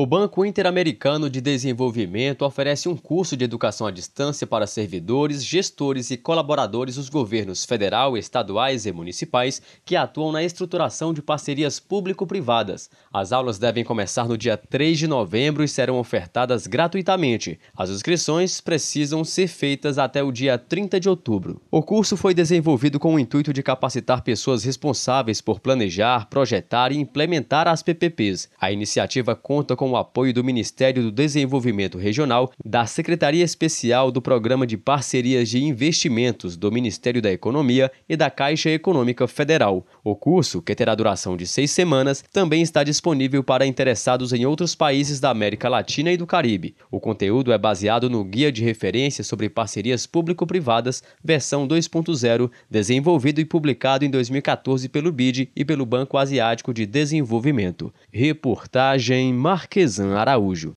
O Banco Interamericano de Desenvolvimento oferece um curso de educação à distância para servidores, gestores e colaboradores dos governos federal, estaduais e municipais que atuam na estruturação de parcerias público-privadas. As aulas devem começar no dia 3 de novembro e serão ofertadas gratuitamente. As inscrições precisam ser feitas até o dia 30 de outubro. O curso foi desenvolvido com o intuito de capacitar pessoas responsáveis por planejar, projetar e implementar as PPPs. A iniciativa conta com o apoio do Ministério do Desenvolvimento Regional, da Secretaria Especial do Programa de Parcerias de Investimentos do Ministério da Economia e da Caixa Econômica Federal. O curso, que terá duração de seis semanas, também está disponível para interessados em outros países da América Latina e do Caribe. O conteúdo é baseado no Guia de Referência sobre Parcerias Público-Privadas, versão 2.0, desenvolvido e publicado em 2014 pelo BID e pelo Banco Asiático de Desenvolvimento. Reportagem Marquesan Araújo.